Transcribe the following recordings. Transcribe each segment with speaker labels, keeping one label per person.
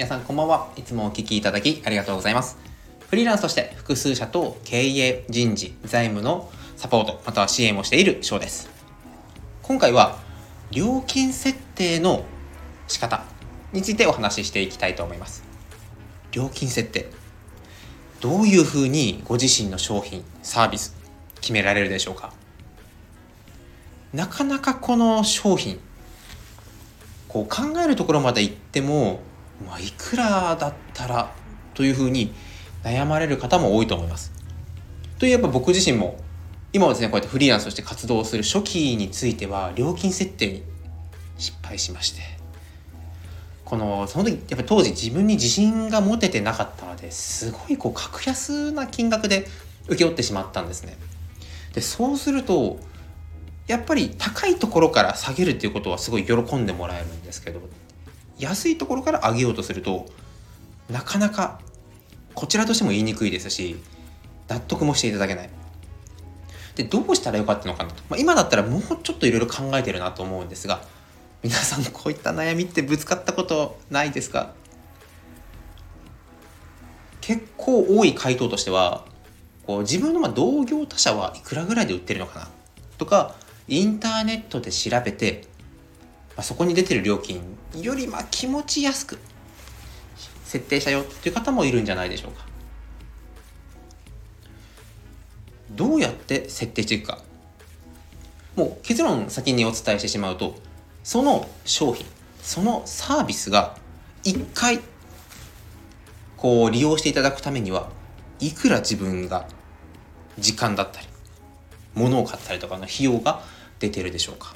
Speaker 1: 皆さんこんばんは。いつもお聞きいただきありがとうございます。フリーランスとして複数社と経営、人事、財務のサポート、または支援をしている翔です。今回は料金設定の仕方についてお話ししていきたいと思います。料金設定。どういうふうにご自身の商品、サービス決められるでしょうかなかなかこの商品こう考えるところまで行っても、まあ、いくらだったらというふうに悩まれる方も多いと思います。というやっぱ僕自身も今はですねこうやってフリーランスとして活動する初期については料金設定に失敗しましてこのその時やっぱり当時自分に自信が持ててなかったのですごいこう格安な金額で請け負ってしまったんですね。でそうするとやっぱり高いところから下げるっていうことはすごい喜んでもらえるんですけど安いところから上げようとするとなかなかこちらとしても言いにくいですし納得もしていただけない。でどうしたらよかったのかなと、まあ、今だったらもうちょっといろいろ考えてるなと思うんですが皆さんこういった悩みってぶつかったことないですか？結構多い回答としてはこう自分のま同業他社はいくらぐらいで売ってるのかなとかインターネットで調べて、あ、そこに出てる料金よりま気持ち安く設定したよっていう方もいるんじゃないでしょうか。どうやって設定していくか。もう結論先にお伝えしてしまうと、その商品、そのサービスが一回こう利用していただくためにはいくら自分が時間だったり物を買ったりとかの費用が出てるでしょうか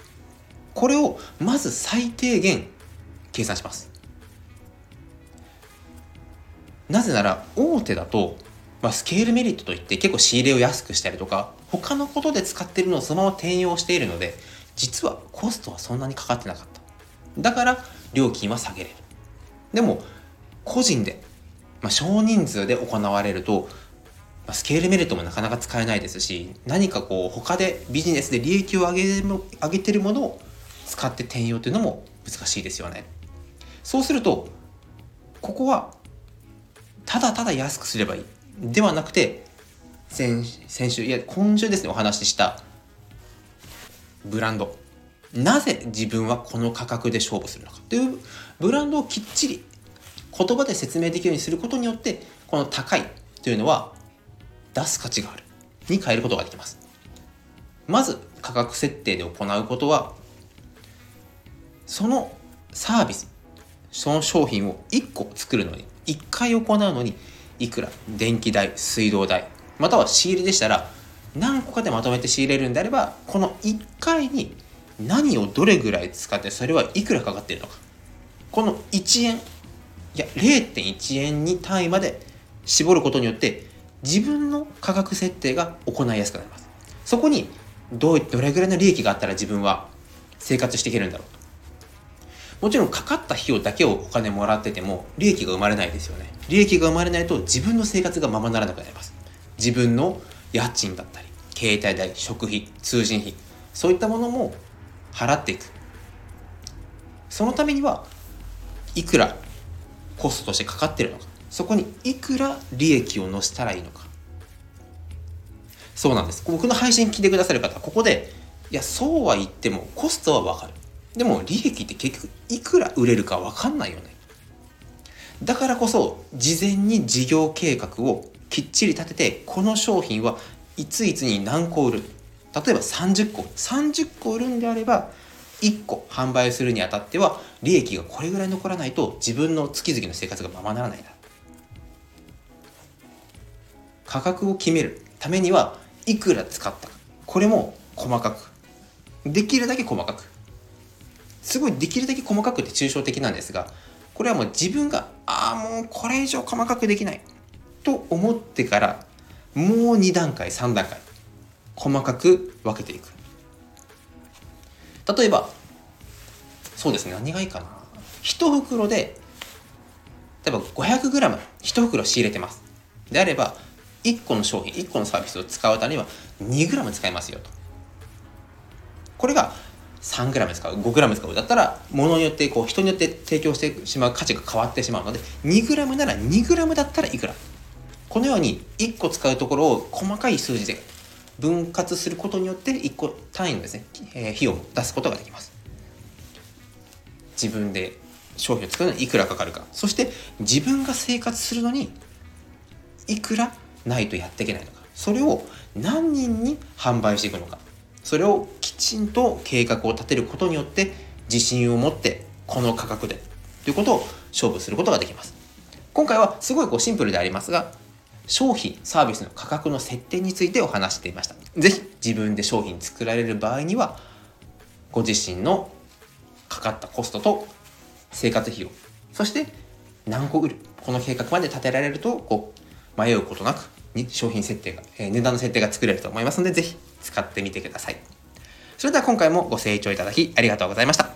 Speaker 1: これをまず最低限計算します。なぜなら大手だと、まあ、スケールメリットといって結構仕入れを安くしたりとか他のことで使ってるのをそのまま転用しているので実はコストはそんなにかかってなかった。だから料金は下げれる。でも個人で、まあ、少人数で行われるとまスケールメリットもなかなか使えないですし何かこう他でビジネスで利益を上げ上げてるものを使って転用というのも難しいですよね。そうするとここはただただ安くすればいい。ではなくて先先週いや今週ですねお話ししたブランド。なぜ自分はこの価格で勝負するのか。というブランドをきっちり言葉で説明できるようにすることによってこの高いというのは出す価値がある。に変えることができます。まず価格設定で行うことはそのサービスその商品を1個作るのに1回行うのにいくら電気代水道代または仕入れでしたら何個かでまとめて仕入れるんであればこの1回に何をどれぐらい使ってそれはいくらかかっているのか。この1円いや0.1円に単位まで絞ることによって自分の価格設定が行いやすくなります。そこにどうどれぐらいの利益があったら自分は生活していけるんだろう。もちろんかかった費用だけをお金もらってても利益が生まれないですよね。利益が生まれないと自分の生活がままならなくなります。自分の家賃だったり携帯代食費通信費そういったものも払っていく。そのためにはいくらコストとしてかかってるのか。そこにいくら利益を乗せたらいいのか。そうなんです。僕の配信聞いてくださる方ここでいやそうは言ってもコストは分かる。でも利益って結局いくら売れるか分かんないよね。だからこそ事前に事業計画をきっちり立ててこの商品はいついつに何個売る。例えば30個。30個売るんであれば1個販売するにあたっては利益がこれぐらい残らないと自分の月々の生活がままならないな価格を決める。ためにはいくら使った。かこれも細かく。できるだけ細かく。すごいできるだけ細かくて抽象的なんですがこれはもう自分がああもうこれ以上細かくできないと思ってからもう2段階3段階細かく分けていく。例えばそうですね何がいいかな。1袋で例えば 500g1 袋仕入れてます。であれば1個の商品1個のサービスを使うためには 2g 使いますよと。これが 3g 使う 5g 使うだったら物によってこう人によって提供してしまう価値が変わってしまうので 2g なら 2g だったらいくら？このように1個使うところを細かい数字で分割することによって1個単位のですね、えー、費用を出すことができます。自分で商品を作るのにいくらかかるか。そして自分が生活するのにいくらないとやっていけないのか。それを何人に販売していくのか。それをちんと計画を立てることによって自信を持ってこの価格でということを勝負することができます今回はすごいこうシンプルでありますが商品サービスの価格の設定についてお話していました是非自分で商品作られる場合にはご自身のかかったコストと生活費用そして何個売るこの計画まで立てられるとこう迷うことなくに商品設定が、えー、値段の設定が作れると思いますので、ぜひ使ってみてください。それでは今回もご清聴いただきありがとうございました。